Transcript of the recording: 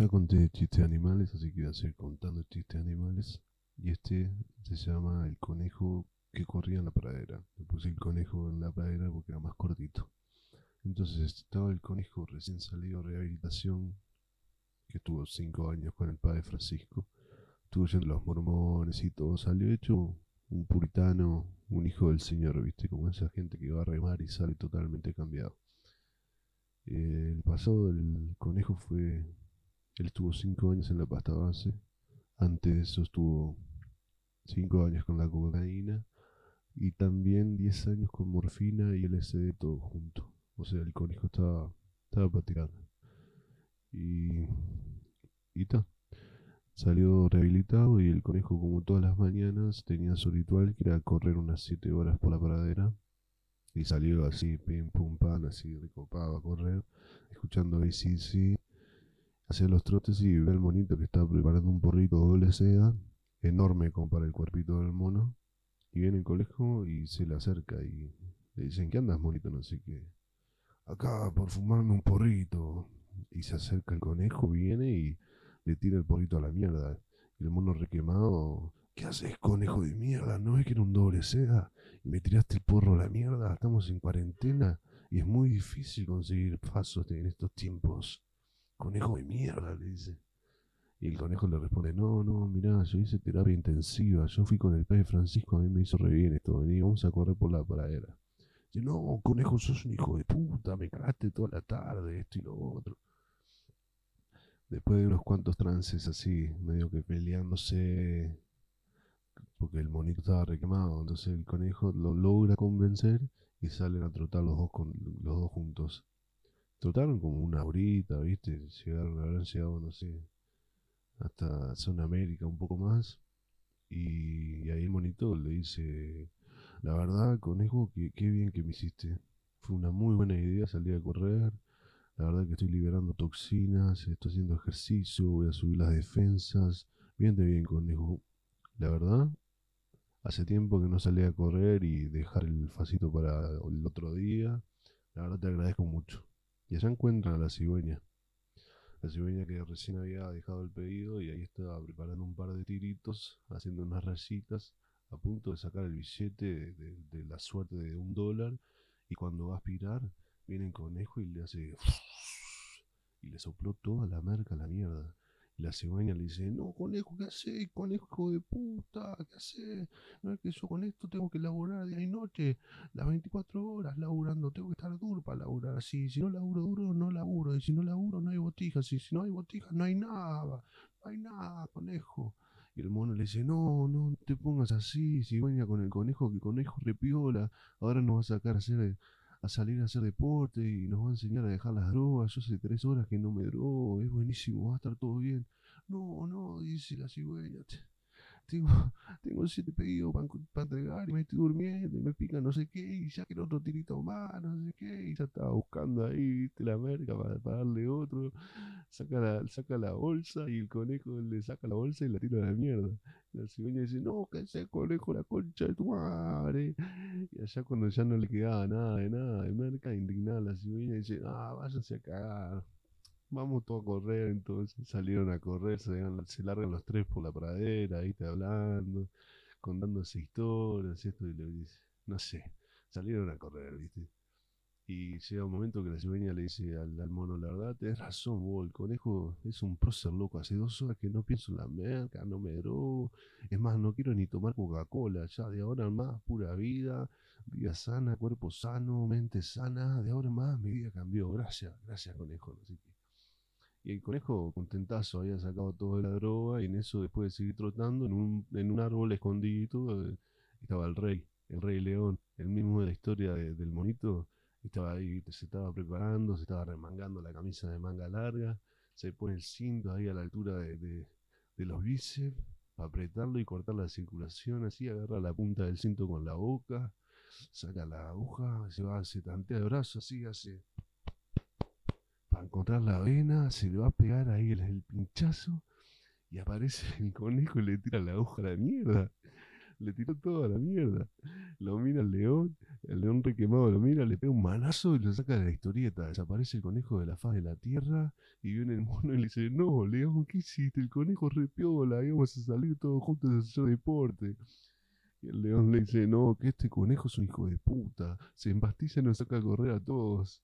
Ya conté chistes animales, así que voy a seguir contando chistes animales. Y este se llama El conejo que corría en la pradera. Le puse el conejo en la pradera porque era más cortito. Entonces estaba el conejo recién salido de rehabilitación, que estuvo cinco años con el padre Francisco. Estuvo yendo los mormones y todo. Salió hecho un puritano, un hijo del Señor, ¿viste? Como esa gente que va a remar y sale totalmente cambiado. El pasado del conejo fue. Él estuvo cinco años en la pasta base. Antes de eso estuvo cinco años con la cocaína. Y también diez años con morfina y LSD todo junto. O sea, el conejo estaba, estaba platicando. Y. Y ta. Salió rehabilitado y el conejo, como todas las mañanas, tenía su ritual que era correr unas siete horas por la pradera. Y salió así, pim, pum, pan, así recopado a correr, escuchando ACC, hacía los trotes y ve al monito que estaba preparando un porrito doble seda, enorme como para el cuerpito del mono. Y viene el conejo y se le acerca y le dicen, ¿qué andas, monito? No sé qué. Acá, por fumarme un porrito. Y se acerca el conejo, viene y le tira el porrito a la mierda. Y el mono requemado, ¿qué haces, conejo de mierda? ¿No es que era un doble seda? Y me tiraste el porro a la mierda, estamos en cuarentena y es muy difícil conseguir pasos en estos tiempos. Conejo de mierda, le dice. Y el conejo le responde, no, no, mirá, yo hice terapia intensiva, yo fui con el padre Francisco, a mí me hizo re bien esto, vení, vamos a correr por la pradera. Dice, no, conejo, sos un hijo de puta, me cagaste toda la tarde, esto y lo otro. Después de unos cuantos trances así, medio que peleándose, porque el monito estaba requemado, entonces el conejo lo logra convencer y salen a trotar los dos, con, los dos juntos. Trotaron como una horita, ¿viste? Llegaron, habrán llegado, no sé, hasta Zona América un poco más. Y, ahí el monito le dice, la verdad, conejo, que, qué bien que me hiciste. Fue una muy buena idea salir a correr la verdad que estoy liberando toxinas, estoy haciendo ejercicio, voy a subir las defensas. Bien de bien, conejo. La verdad, hace tiempo que no salí a correr y dejar el facito para el otro día. La verdad te agradezco mucho. Y allá encuentran a la cigüeña. La cigüeña que recién había dejado el pedido y ahí estaba preparando un par de tiritos, haciendo unas rayitas, a punto de sacar el billete de, de la suerte de un dólar. Y cuando va a aspirar, viene el conejo y le hace y le sopló toda la merca a la mierda. La cigüeña le dice, no, conejo, ¿qué haces? Conejo de puta, ¿qué haces? No es que yo con esto tengo que laburar día y noche, las 24 horas laburando, tengo que estar duro para laburar así. Si no laburo duro, no laburo. Y si no laburo, no hay botijas. Y si no hay botijas, no hay nada. No hay nada, conejo. Y el mono le dice, no, no te pongas así, cigüeña con el conejo, que conejo repiola. Ahora nos va a sacar a hacer a salir a hacer deporte y nos va a enseñar a dejar las drogas. Yo hace tres horas que no me drogo, es buenísimo, va a estar todo bien. No, no, dice la cigüeña. Tengo, tengo siete pedidos para entregar y me estoy durmiendo y me pica no sé qué y ya quiero otro tirito más, no sé qué. Y ya estaba buscando ahí, viste, la merca para, darle otro. Saca la, saca la bolsa y el conejo le saca la bolsa y la tira a la mierda. La cigüeña dice, no, que ese conejo la concha de tu madre. Y allá cuando ya no le quedaba nada de nada de merca, indignada la cigüeña dice, ah, váyanse a cagar. Vamos todos a correr, entonces salieron a correr, se, largan los tres por la pradera, ahí está hablando, contándose historias, esto y le dice, no sé, salieron a correr, ¿viste? Y llega un momento que la cigüeña le dice al, mono, la verdad, tenés razón, vos, el conejo es un prócer loco, hace dos horas que no pienso en la merca, no me drogo, es más, no quiero ni tomar Coca-Cola, ya de ahora en más, pura vida, vida sana, cuerpo sano, mente sana, de ahora en más mi vida cambió, gracias, gracias conejo, así que y el conejo, contentazo, había sacado toda la droga y en eso, después de seguir trotando, en un, en un árbol escondido, eh, estaba el rey, el rey león, el mismo de la historia del monito, estaba ahí, se estaba preparando, se estaba remangando la camisa de manga larga, se pone el cinto ahí a la altura de, de, los bíceps, para apretarlo y cortar la circulación, así, agarra la punta del cinto con la boca, saca la aguja, se va, se tantea el brazo, así, hace encontrar la vena, se le va a pegar ahí el, pinchazo y aparece el conejo y le tira la hoja a la mierda. Le tiró todo a la mierda. Lo mira el león, el león requemado lo mira, le pega un manazo y lo saca de la historieta. Desaparece el conejo de la faz de la tierra y viene el mono y le dice, no, león, ¿qué hiciste? El conejo repiola, íbamos a salir todos juntos a hacer deporte. Y el león le dice, no, que este conejo es un hijo de puta. Se embastiza y nos saca a correr a todos.